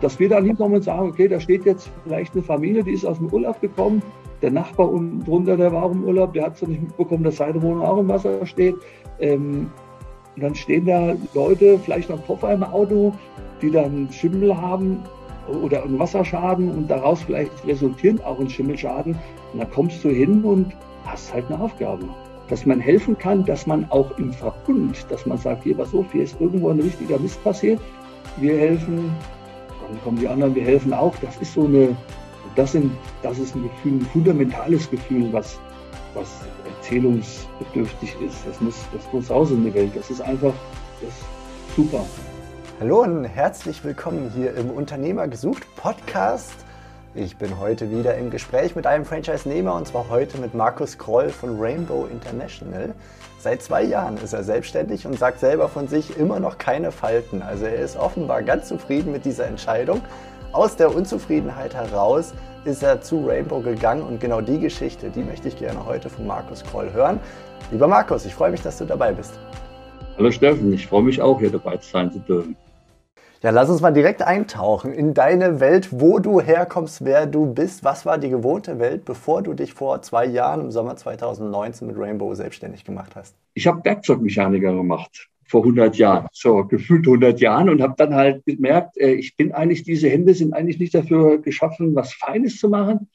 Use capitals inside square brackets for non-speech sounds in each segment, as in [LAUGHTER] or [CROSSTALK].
dass wir dann hinkommen und sagen, okay, da steht jetzt vielleicht eine Familie, die ist aus dem Urlaub gekommen, der Nachbar unten drunter, der war auch im Urlaub, der hat es nicht mitbekommen, dass seine Wohnung auch im Wasser steht. Ähm, und dann stehen da Leute, vielleicht noch Koffer im Auto, die dann Schimmel haben oder einen Wasserschaden und daraus vielleicht resultieren auch ein Schimmelschaden. Und dann kommst du hin und hast halt eine Aufgabe. Dass man helfen kann, dass man auch im Verbund, dass man sagt, hier, pass auf, hier ist irgendwo ein richtiger Mist passiert. Wir helfen, dann kommen die anderen, wir helfen auch. Das ist so eine, das, sind, das ist ein Gefühl, ein fundamentales Gefühl, was, was erzählungsbedürftig ist. Das muss, das muss raus in die Welt. Das ist einfach das ist super. Hallo und herzlich willkommen hier im Unternehmer gesucht Podcast. Ich bin heute wieder im Gespräch mit einem Franchise-Nehmer und zwar heute mit Markus Kroll von Rainbow International. Seit zwei Jahren ist er selbstständig und sagt selber von sich immer noch keine Falten. Also er ist offenbar ganz zufrieden mit dieser Entscheidung. Aus der Unzufriedenheit heraus ist er zu Rainbow gegangen und genau die Geschichte, die möchte ich gerne heute von Markus Kroll hören. Lieber Markus, ich freue mich, dass du dabei bist. Hallo Steffen, ich freue mich auch hier dabei sein zu dürfen. Ja, lass uns mal direkt eintauchen in deine Welt, wo du herkommst, wer du bist. Was war die gewohnte Welt, bevor du dich vor zwei Jahren im Sommer 2019 mit Rainbow selbstständig gemacht hast? Ich habe Werkzeugmechaniker gemacht vor 100 Jahren, so gefühlt 100 Jahren und habe dann halt gemerkt, äh, ich bin eigentlich, diese Hände sind eigentlich nicht dafür geschaffen, was Feines zu machen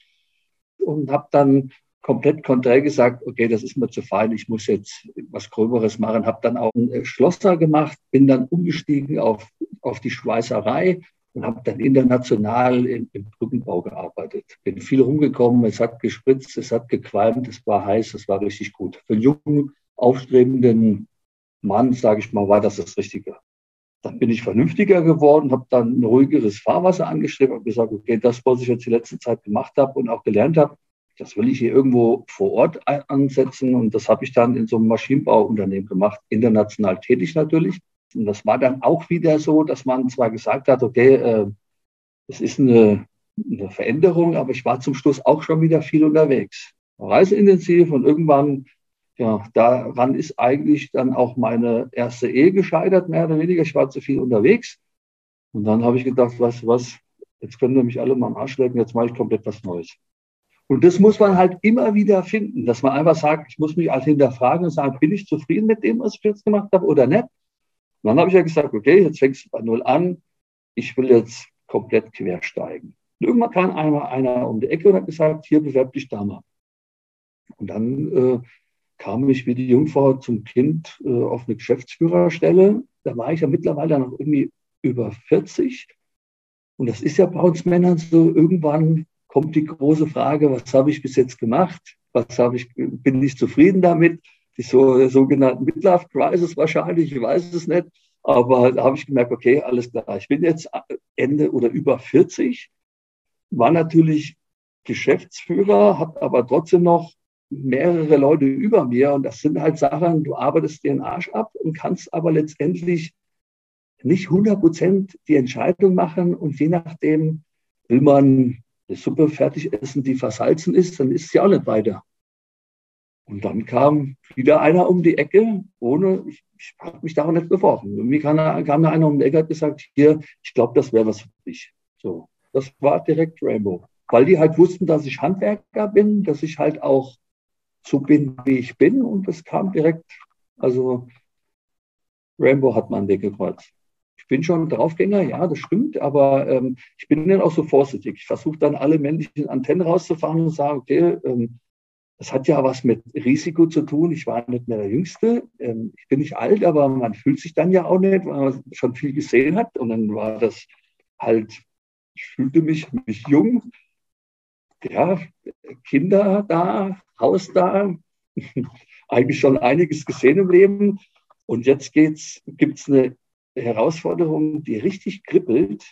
und habe dann komplett konträr gesagt, okay, das ist mir zu fein, ich muss jetzt was Gröberes machen. Habe dann auch einen Schlosser gemacht, bin dann umgestiegen auf, auf die Schweißerei und habe dann international im, im Brückenbau gearbeitet. Bin viel rumgekommen, es hat gespritzt, es hat gequalmt, es war heiß, es war richtig gut. Für einen jungen, aufstrebenden Mann, sage ich mal, war das das Richtige. Dann bin ich vernünftiger geworden, habe dann ein ruhigeres Fahrwasser angestrebt und gesagt, okay, das, was ich jetzt die letzte Zeit gemacht habe und auch gelernt habe, das will ich hier irgendwo vor Ort ansetzen. Und das habe ich dann in so einem Maschinenbauunternehmen gemacht, international tätig natürlich. Und das war dann auch wieder so, dass man zwar gesagt hat, okay, äh, es ist eine, eine Veränderung, aber ich war zum Schluss auch schon wieder viel unterwegs. Reiseintensiv und irgendwann, ja, daran ist eigentlich dann auch meine erste Ehe gescheitert, mehr oder weniger. Ich war zu viel unterwegs. Und dann habe ich gedacht, weißt du was, jetzt können wir mich alle mal am Arsch lecken, jetzt mache ich komplett was Neues. Und das muss man halt immer wieder finden, dass man einfach sagt, ich muss mich halt hinterfragen und sagen, bin ich zufrieden mit dem, was ich jetzt gemacht habe oder nicht? Und dann habe ich ja gesagt, okay, jetzt fängst du bei Null an. Ich will jetzt komplett quersteigen. Und irgendwann kam einmal einer um die Ecke und hat gesagt, hier bewerb dich da mal. Und dann äh, kam ich wie die Jungfrau zum Kind äh, auf eine Geschäftsführerstelle. Da war ich ja mittlerweile noch irgendwie über 40. Und das ist ja bei uns Männern so, irgendwann kommt die große Frage, was habe ich bis jetzt gemacht? Was habe ich, bin ich zufrieden damit? Die so, sogenannten Midlife Crisis wahrscheinlich, ich weiß es nicht. Aber da habe ich gemerkt, okay, alles klar. Ich bin jetzt Ende oder über 40, war natürlich Geschäftsführer, habe aber trotzdem noch mehrere Leute über mir. Und das sind halt Sachen, du arbeitest dir den Arsch ab und kannst aber letztendlich nicht 100 Prozent die Entscheidung machen. Und je nachdem will man eine Suppe fertig essen, die versalzen ist, dann ist sie auch nicht weiter. Und dann kam wieder einer um die Ecke, ohne, ich, ich habe mich daran nicht beworben. Mir kam, kam da einer um die Ecke und hat gesagt, hier, ich glaube, das wäre was für dich. So, das war direkt Rainbow. Weil die halt wussten, dass ich Handwerker bin, dass ich halt auch so bin, wie ich bin. Und das kam direkt, also Rainbow hat man weggekreuzt ich bin schon Draufgänger, ja, das stimmt, aber ähm, ich bin dann auch so vorsichtig. Ich versuche dann alle männlichen Antennen rauszufahren und sage, okay, ähm, das hat ja was mit Risiko zu tun. Ich war nicht mehr der Jüngste. Ähm, ich bin nicht alt, aber man fühlt sich dann ja auch nicht, weil man schon viel gesehen hat. Und dann war das halt, ich fühlte mich, mich jung. Ja, Kinder da, Haus da, [LAUGHS] eigentlich schon einiges gesehen im Leben. Und jetzt gibt es eine Herausforderung, die richtig kribbelt,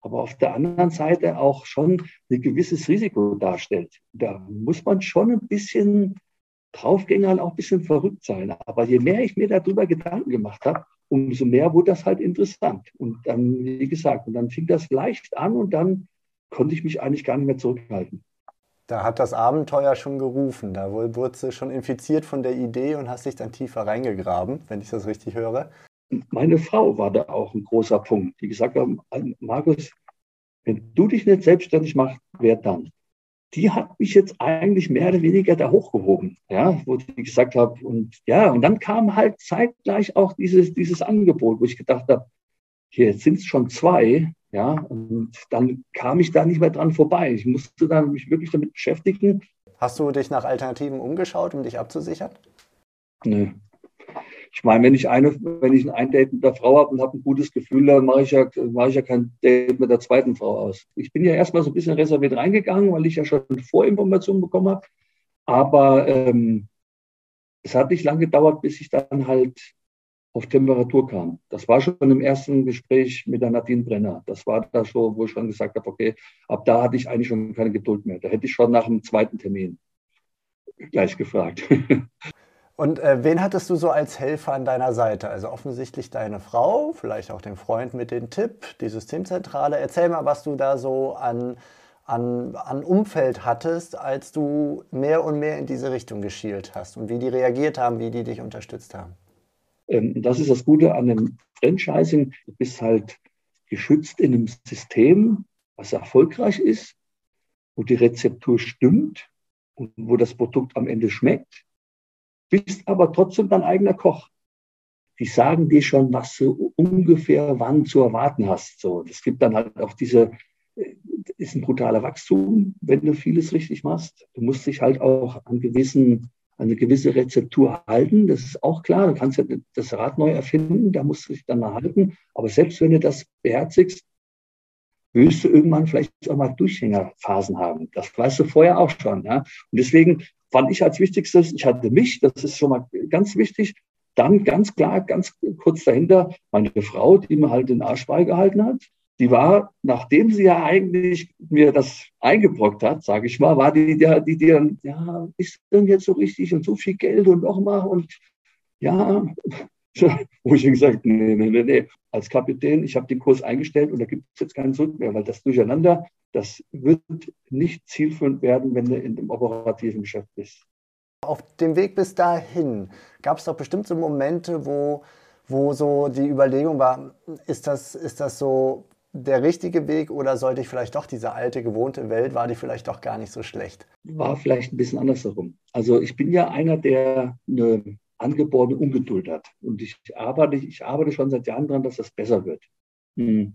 aber auf der anderen Seite auch schon ein gewisses Risiko darstellt. Da muss man schon ein bisschen Draufgänger und auch ein bisschen verrückt sein. Aber je mehr ich mir darüber Gedanken gemacht habe, umso mehr wurde das halt interessant. Und dann, wie gesagt, und dann fing das leicht an und dann konnte ich mich eigentlich gar nicht mehr zurückhalten. Da hat das Abenteuer schon gerufen. Da wurdest du schon infiziert von der Idee und hast dich dann tiefer reingegraben, wenn ich das richtig höre meine Frau war da auch ein großer Punkt, die gesagt haben, Markus, wenn du dich nicht selbstständig machst, wer dann? Die hat mich jetzt eigentlich mehr oder weniger da hochgehoben, ja, wo ich gesagt habe, und ja, und dann kam halt zeitgleich auch dieses, dieses Angebot, wo ich gedacht habe, hier sind es schon zwei, ja, und dann kam ich da nicht mehr dran vorbei. Ich musste dann mich wirklich damit beschäftigen. Hast du dich nach Alternativen umgeschaut, um dich abzusichern? Nö, ich meine, wenn ich eine, wenn ich ein Date mit der Frau habe und habe ein gutes Gefühl, dann mache ich ja, mache ich ja kein Date mit der zweiten Frau aus. Ich bin ja erstmal so ein bisschen reserviert reingegangen, weil ich ja schon Vorinformationen bekommen habe. Aber ähm, es hat nicht lange gedauert, bis ich dann halt auf Temperatur kam. Das war schon im ersten Gespräch mit der Nadine Brenner. Das war da schon, wo ich schon gesagt habe, okay, ab da hatte ich eigentlich schon keine Geduld mehr. Da hätte ich schon nach dem zweiten Termin gleich gefragt. [LAUGHS] Und äh, wen hattest du so als Helfer an deiner Seite? Also offensichtlich deine Frau, vielleicht auch den Freund mit dem Tipp, die Systemzentrale. Erzähl mal, was du da so an, an, an Umfeld hattest, als du mehr und mehr in diese Richtung geschielt hast und wie die reagiert haben, wie die dich unterstützt haben. Ähm, das ist das Gute an dem Franchising. Du bist halt geschützt in einem System, was erfolgreich ist, wo die Rezeptur stimmt und wo das Produkt am Ende schmeckt bist aber trotzdem dein eigener Koch. Die sagen dir schon, was du ungefähr wann zu erwarten hast. So, es gibt dann halt auch diese, äh, ist ein brutaler Wachstum, wenn du vieles richtig machst. Du musst dich halt auch an gewissen, eine gewisse Rezeptur halten. Das ist auch klar. Du kannst ja das Rad neu erfinden, da musst du dich dann mal halten. Aber selbst wenn du das beherzigst, wirst du irgendwann vielleicht auch mal Durchhängerphasen haben. Das weißt du vorher auch schon. Ja? Und deswegen fand ich als wichtigstes, ich hatte mich, das ist schon mal ganz wichtig. Dann ganz klar, ganz kurz dahinter, meine Frau, die mir halt den Arsch beigehalten hat. Die war, nachdem sie ja eigentlich mir das eingebrockt hat, sage ich mal, war die, die, die, dann, ja, ist denn jetzt so richtig und so viel Geld und nochmal und ja, [LAUGHS] wo ich gesagt nee, nee, nee, nee. Als Kapitän, ich habe den Kurs eingestellt und da gibt es jetzt keinen Zurück mehr, weil das Durcheinander, das wird nicht zielführend werden, wenn du in dem operativen Geschäft bist. Auf dem Weg bis dahin gab es doch bestimmt so Momente, wo, wo so die Überlegung war, ist das, ist das so der richtige Weg oder sollte ich vielleicht doch diese alte, gewohnte Welt, war die vielleicht doch gar nicht so schlecht? War vielleicht ein bisschen andersherum. Also ich bin ja einer, der eine angeborene Ungeduld hat. Und ich arbeite, ich arbeite schon seit Jahren daran, dass das besser wird. Hm.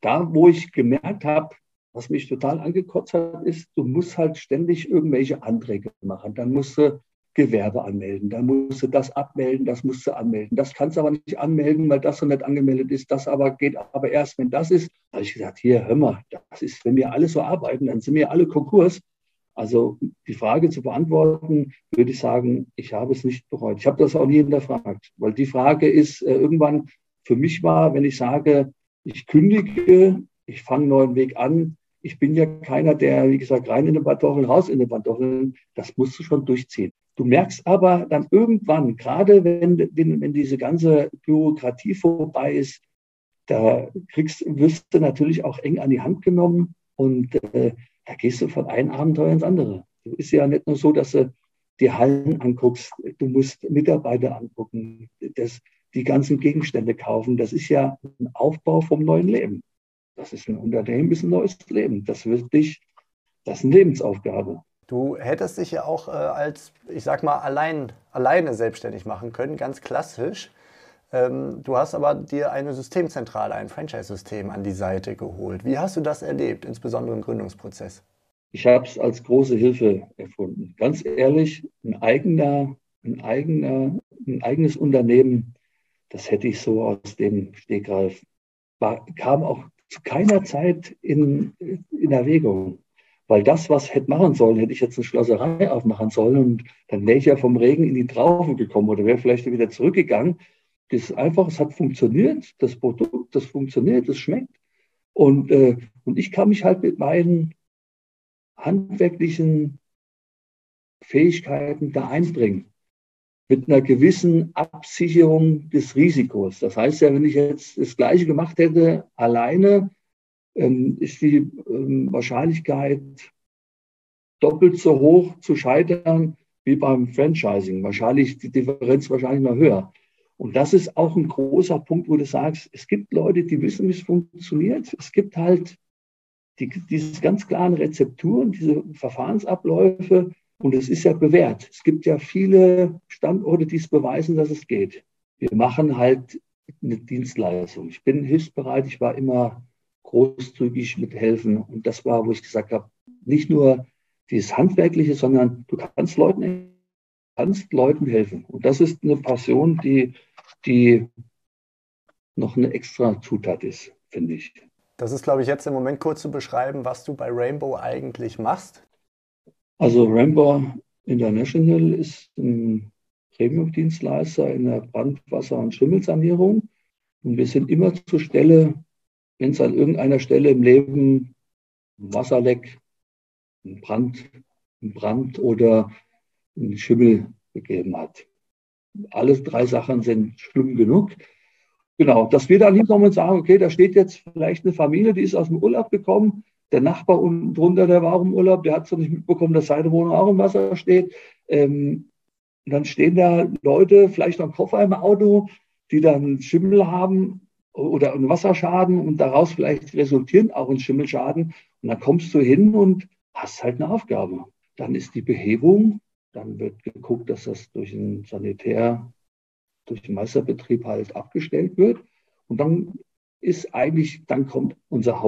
Da, wo ich gemerkt habe, was mich total angekotzt hat, ist, du musst halt ständig irgendwelche Anträge machen. Dann musst du Gewerbe anmelden, dann musst du das abmelden, das musst du anmelden. Das kannst du aber nicht anmelden, weil das so nicht angemeldet ist. Das aber geht aber erst, wenn das ist. Da habe ich gesagt, hier, hör mal, das ist, wenn wir alle so arbeiten, dann sind wir alle Konkurs. Also die Frage zu beantworten, würde ich sagen, ich habe es nicht bereut. Ich habe das auch nie hinterfragt, weil die Frage ist äh, irgendwann für mich war, wenn ich sage, ich kündige, ich fange einen neuen Weg an. Ich bin ja keiner, der, wie gesagt, rein in den Pantoffeln, raus in den Pantoffeln. Das musst du schon durchziehen. Du merkst aber dann irgendwann, gerade wenn, wenn, wenn diese ganze Bürokratie vorbei ist, da kriegst, wirst du natürlich auch eng an die Hand genommen und äh, da gehst du von einem Abenteuer ins andere. Du ist ja nicht nur so, dass du die Hallen anguckst, du musst Mitarbeiter angucken, das, die ganzen Gegenstände kaufen. Das ist ja ein Aufbau vom neuen Leben. Das ist ein Unternehmen, ist ein neues Leben. Das wird dich, das ist eine Lebensaufgabe. Du hättest dich ja auch äh, als, ich sag mal, allein, alleine selbstständig machen können, ganz klassisch. Ähm, du hast aber dir eine Systemzentrale, ein Franchise-System an die Seite geholt. Wie hast du das erlebt, insbesondere im Gründungsprozess? Ich habe es als große Hilfe erfunden. Ganz ehrlich, ein eigener, ein eigener, ein eigenes Unternehmen, das hätte ich so aus dem Stegreif, war, kam auch zu keiner Zeit in, in Erwägung. Weil das, was hätte machen sollen, hätte ich jetzt eine Schlosserei aufmachen sollen und dann wäre ich ja vom Regen in die Traufe gekommen oder wäre vielleicht wieder zurückgegangen. Das ist einfach, es hat funktioniert, das Produkt, das funktioniert, das schmeckt. Und, äh, und ich kann mich halt mit meinen handwerklichen Fähigkeiten da einbringen. Mit einer gewissen Absicherung des Risikos. Das heißt ja, wenn ich jetzt das Gleiche gemacht hätte, alleine, ähm, ist die ähm, Wahrscheinlichkeit doppelt so hoch zu scheitern wie beim Franchising. Wahrscheinlich die Differenz wahrscheinlich noch höher. Und das ist auch ein großer Punkt, wo du sagst, es gibt Leute, die wissen, wie es funktioniert. Es gibt halt die, diese ganz klaren Rezepturen, diese Verfahrensabläufe. Und es ist ja bewährt. Es gibt ja viele Standorte, die es beweisen, dass es geht. Wir machen halt eine Dienstleistung. Ich bin hilfsbereit. Ich war immer großzügig mit helfen. Und das war, wo ich gesagt habe, nicht nur dieses Handwerkliche, sondern du kannst Leuten, kannst Leuten helfen. Und das ist eine Passion, die, die noch eine extra Zutat ist, finde ich. Das ist, glaube ich, jetzt im Moment kurz zu beschreiben, was du bei Rainbow eigentlich machst. Also Rainbow International ist ein Premium-Dienstleister in der Brandwasser- und Schimmelsanierung. Und wir sind immer zur Stelle, wenn es an irgendeiner Stelle im Leben ein Wasserleck, ein Brand, ein Brand oder ein Schimmel gegeben hat. Alle drei Sachen sind schlimm genug. Genau, dass wir dann hinkommen und sagen, okay, da steht jetzt vielleicht eine Familie, die ist aus dem Urlaub gekommen. Der Nachbar unten drunter, der war auch im Urlaub, der hat so nicht mitbekommen, dass seine Wohnung auch im Wasser steht. Ähm, dann stehen da Leute, vielleicht noch ein Koffer im Auto, die dann Schimmel haben oder einen Wasserschaden und daraus vielleicht resultieren auch ein Schimmelschaden. Und dann kommst du hin und hast halt eine Aufgabe. Dann ist die Behebung, dann wird geguckt, dass das durch den Sanitär, durch den Meisterbetrieb halt abgestellt wird. Und dann ist eigentlich, dann kommt unser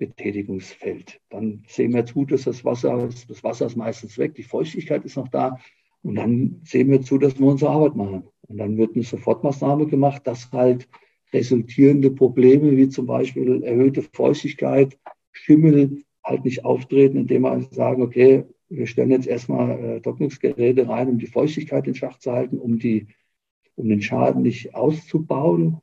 Hauptbetätigungsfeld. Dann sehen wir zu, dass das Wasser, das Wasser ist meistens weg, die Feuchtigkeit ist noch da. Und dann sehen wir zu, dass wir unsere Arbeit machen. Und dann wird eine Sofortmaßnahme gemacht, dass halt resultierende Probleme wie zum Beispiel erhöhte Feuchtigkeit, Schimmel halt nicht auftreten, indem wir sagen, okay, wir stellen jetzt erstmal äh, Trocknungsgeräte rein, um die Feuchtigkeit in Schach zu halten, um, die, um den Schaden nicht auszubauen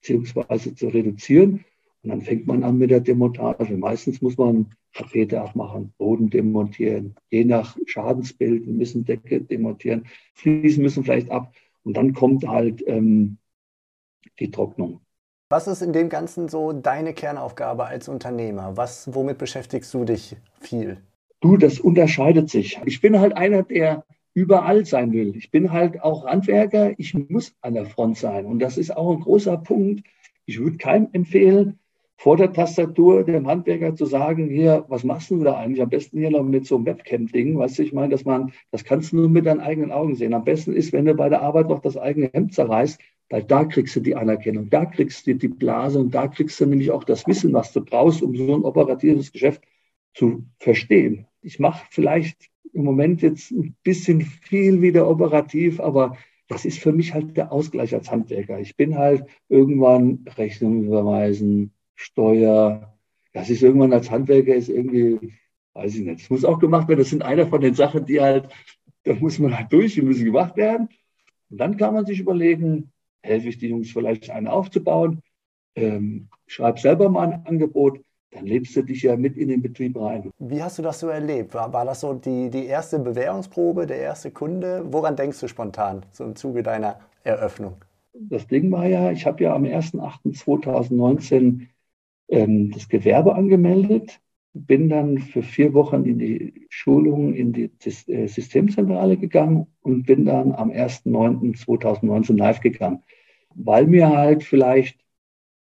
beziehungsweise zu reduzieren. Und dann fängt man an mit der Demontage. Meistens muss man Tapete abmachen, Boden demontieren, je nach Schadensbild müssen Decke demontieren, Fliesen müssen vielleicht ab. Und dann kommt halt ähm, die Trocknung. Was ist in dem Ganzen so deine Kernaufgabe als Unternehmer? Was, womit beschäftigst du dich viel? Du, das unterscheidet sich. Ich bin halt einer, der überall sein will. Ich bin halt auch Handwerker. Ich muss an der Front sein. Und das ist auch ein großer Punkt. Ich würde keinem empfehlen, vor der Tastatur dem Handwerker zu sagen, hier, was machst du da eigentlich? Am besten hier noch mit so einem Webcam-Ding, weißt du, ich meine, dass man, das kannst du nur mit deinen eigenen Augen sehen. Am besten ist, wenn du bei der Arbeit noch das eigene Hemd zerreißt, weil da kriegst du die Anerkennung, da kriegst du die Blase und da kriegst du nämlich auch das Wissen, was du brauchst, um so ein operatives Geschäft zu verstehen. Ich mache vielleicht im Moment jetzt ein bisschen viel wieder operativ, aber das ist für mich halt der Ausgleich als Handwerker. Ich bin halt irgendwann Rechnungen überweisen, Steuer. Das ist irgendwann als Handwerker ist irgendwie, weiß ich nicht. Das muss auch gemacht werden. Das sind einer von den Sachen, die halt, da muss man halt durch, die müssen gemacht werden. Und dann kann man sich überlegen, helfe ich die Jungs vielleicht eine aufzubauen, ähm, schreib selber mal ein Angebot, dann lebst du dich ja mit in den Betrieb rein. Wie hast du das so erlebt? War, war das so die, die erste Bewährungsprobe, der erste Kunde? Woran denkst du spontan, so im Zuge deiner Eröffnung? Das Ding war ja, ich habe ja am 1.8.2019 ähm, das Gewerbe angemeldet, bin dann für vier Wochen in die Schulung in die äh, Systemzentrale gegangen und bin dann am 1.9.2019 live gegangen, weil mir halt vielleicht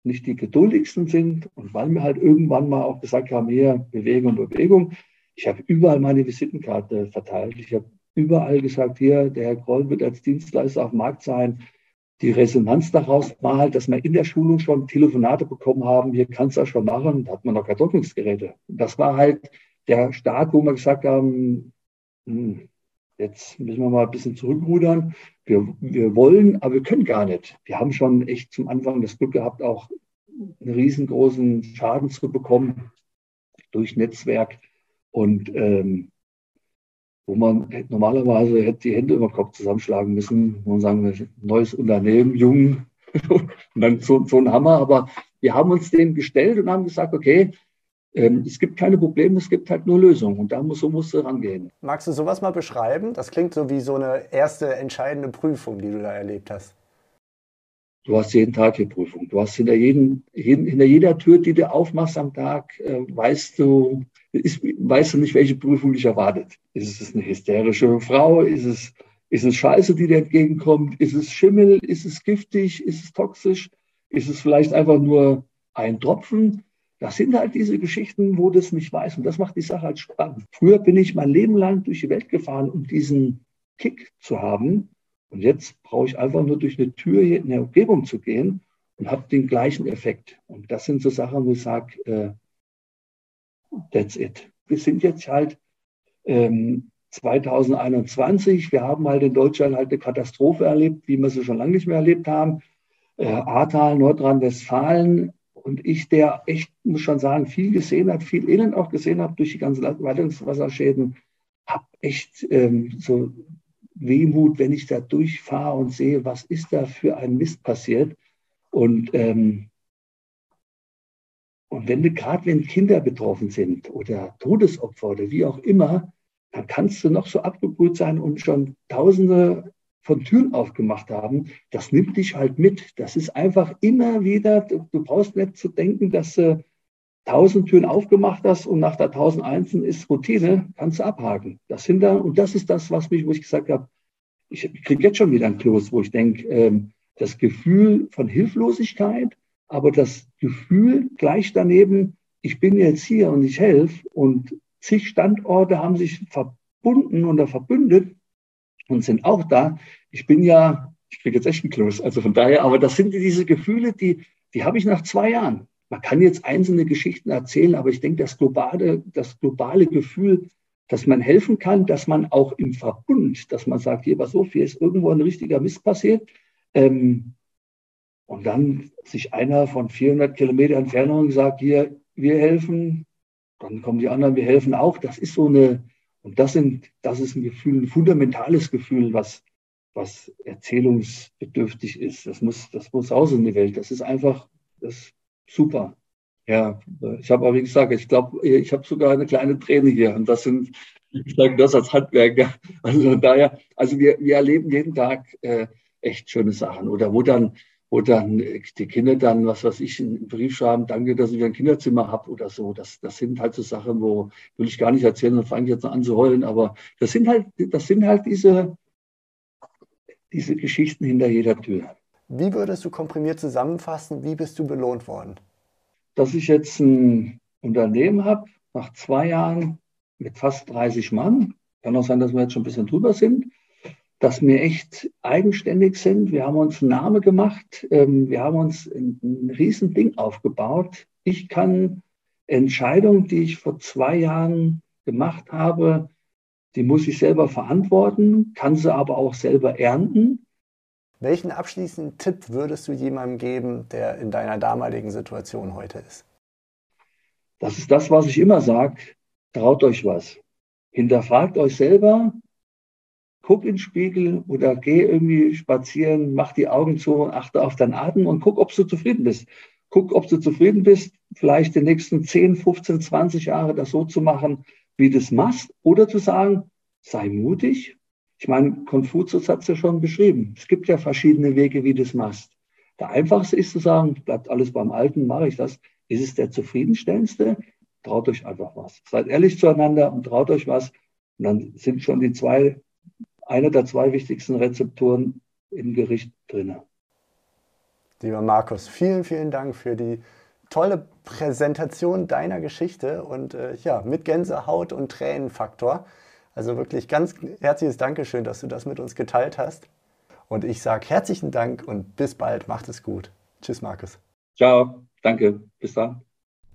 nicht die geduldigsten sind und weil wir halt irgendwann mal auch gesagt haben, hier Bewegung, Bewegung. Ich habe überall meine Visitenkarte verteilt. Ich habe überall gesagt, hier, der Herr Kroll wird als Dienstleister auf dem Markt sein. Die Resonanz daraus war halt, dass wir in der Schulung schon Telefonate bekommen haben, hier kannst du das schon machen, da hat man noch Kartoffelgeräte. Das war halt der Start, wo wir gesagt haben, hm, jetzt müssen wir mal ein bisschen zurückrudern. Wir, wir wollen, aber wir können gar nicht. Wir haben schon echt zum Anfang das Glück gehabt, auch einen riesengroßen Schaden zu bekommen durch Netzwerk. Und ähm, wo man normalerweise hätte die Hände über den Kopf zusammenschlagen müssen und sagen, neues Unternehmen, jung, [LAUGHS] und dann so, so ein Hammer. Aber wir haben uns dem gestellt und haben gesagt, okay, ähm, es gibt keine Probleme, es gibt halt nur Lösungen und da muss, so musst du rangehen. Magst du sowas mal beschreiben? Das klingt so wie so eine erste entscheidende Prüfung, die du da erlebt hast. Du hast jeden Tag die Prüfung. Du hast hinter, jeden, hinter jeder Tür, die du aufmachst am Tag, äh, weißt du, ist, weißt du nicht, welche Prüfung dich erwartet. Ist es eine hysterische Frau? Ist es, Ist es Scheiße, die dir entgegenkommt? Ist es Schimmel? Ist es giftig? Ist es toxisch? Ist es vielleicht einfach nur ein Tropfen? Das sind halt diese Geschichten, wo das nicht weiß. Und das macht die Sache halt spannend. Früher bin ich mein Leben lang durch die Welt gefahren, um diesen Kick zu haben. Und jetzt brauche ich einfach nur durch eine Tür hier in der Umgebung zu gehen und habe den gleichen Effekt. Und das sind so Sachen, wo ich sage, äh, that's it. Wir sind jetzt halt ähm, 2021. Wir haben halt in Deutschland halt eine Katastrophe erlebt, wie wir sie schon lange nicht mehr erlebt haben. Äh, Ahrtal, Nordrhein-Westfalen. Und ich, der echt, muss schon sagen, viel gesehen hat, viel Elend auch gesehen hat durch die ganzen Leitungswasserschäden, habe echt ähm, so Wehmut, wenn ich da durchfahre und sehe, was ist da für ein Mist passiert. Und, ähm, und wenn du gerade, wenn Kinder betroffen sind oder Todesopfer oder wie auch immer, dann kannst du noch so abgebrüht sein und schon Tausende von Türen aufgemacht haben. Das nimmt dich halt mit. Das ist einfach immer wieder, du, du brauchst nicht zu denken, dass du tausend Türen aufgemacht hast und nach der tausend einzelnen ist Routine, kannst du abhaken. Das sind da, und das ist das, was mich, wo ich gesagt habe, ich kriege jetzt schon wieder ein Kloß, wo ich denke, ähm, das Gefühl von Hilflosigkeit, aber das Gefühl gleich daneben, ich bin jetzt hier und ich helfe und zig Standorte haben sich verbunden oder verbündet und sind auch da. Ich bin ja, ich kriege jetzt echt einen Kloß, also von daher, aber das sind diese Gefühle, die, die habe ich nach zwei Jahren. Man kann jetzt einzelne Geschichten erzählen, aber ich denke, das globale, das globale Gefühl, dass man helfen kann, dass man auch im Verbund, dass man sagt, hier, was so viel ist irgendwo ein richtiger Mist passiert, ähm, und dann sich einer von 400 Kilometer Entfernung sagt, hier, wir helfen, dann kommen die anderen, wir helfen auch. Das ist so eine, und das sind, das ist ein Gefühl, ein fundamentales Gefühl, was, was erzählungsbedürftig ist. Das muss, das muss raus in die Welt. Das ist einfach, das ist super. Ja, ich habe aber wie gesagt, ich glaube, ich habe sogar eine kleine Träne hier. Und das sind, ich sage das als Handwerker. Also daher, also wir, wir erleben jeden Tag äh, echt schöne Sachen. Oder wo dann, wo dann die Kinder dann, was weiß ich, einen Brief schreiben, danke, dass ich ein Kinderzimmer habe oder so. Das, das sind halt so Sachen, wo will ich gar nicht erzählen, dann fange ich jetzt an zu heulen. Aber das sind halt, das sind halt diese, diese Geschichten hinter jeder Tür. Wie würdest du komprimiert zusammenfassen, wie bist du belohnt worden? Dass ich jetzt ein Unternehmen habe, nach zwei Jahren mit fast 30 Mann. Kann auch sein, dass wir jetzt schon ein bisschen drüber sind dass wir echt eigenständig sind. Wir haben uns einen Namen gemacht. Ähm, wir haben uns ein, ein Riesending aufgebaut. Ich kann Entscheidungen, die ich vor zwei Jahren gemacht habe, die muss ich selber verantworten, kann sie aber auch selber ernten. Welchen abschließenden Tipp würdest du jemandem geben, der in deiner damaligen Situation heute ist? Das ist das, was ich immer sage. Traut euch was. Hinterfragt euch selber, guck in den Spiegel oder geh irgendwie spazieren, mach die Augen zu, achte auf deinen Atem und guck, ob du zufrieden bist. Guck, ob du zufrieden bist, vielleicht die nächsten 10, 15, 20 Jahre das so zu machen, wie du es machst, oder zu sagen, sei mutig. Ich meine, Konfuzius hat es ja schon beschrieben. Es gibt ja verschiedene Wege, wie du es machst. Der einfachste ist zu sagen, bleibt alles beim Alten, mache ich das. Ist es der zufriedenstellendste? Traut euch einfach was. Seid ehrlich zueinander und traut euch was. Und dann sind schon die zwei eine der zwei wichtigsten Rezeptoren im Gericht drin. Lieber Markus, vielen, vielen Dank für die tolle Präsentation deiner Geschichte und äh, ja, mit Gänsehaut und Tränenfaktor. Also wirklich ganz herzliches Dankeschön, dass du das mit uns geteilt hast. Und ich sage herzlichen Dank und bis bald. Macht es gut. Tschüss, Markus. Ciao. Danke. Bis dann.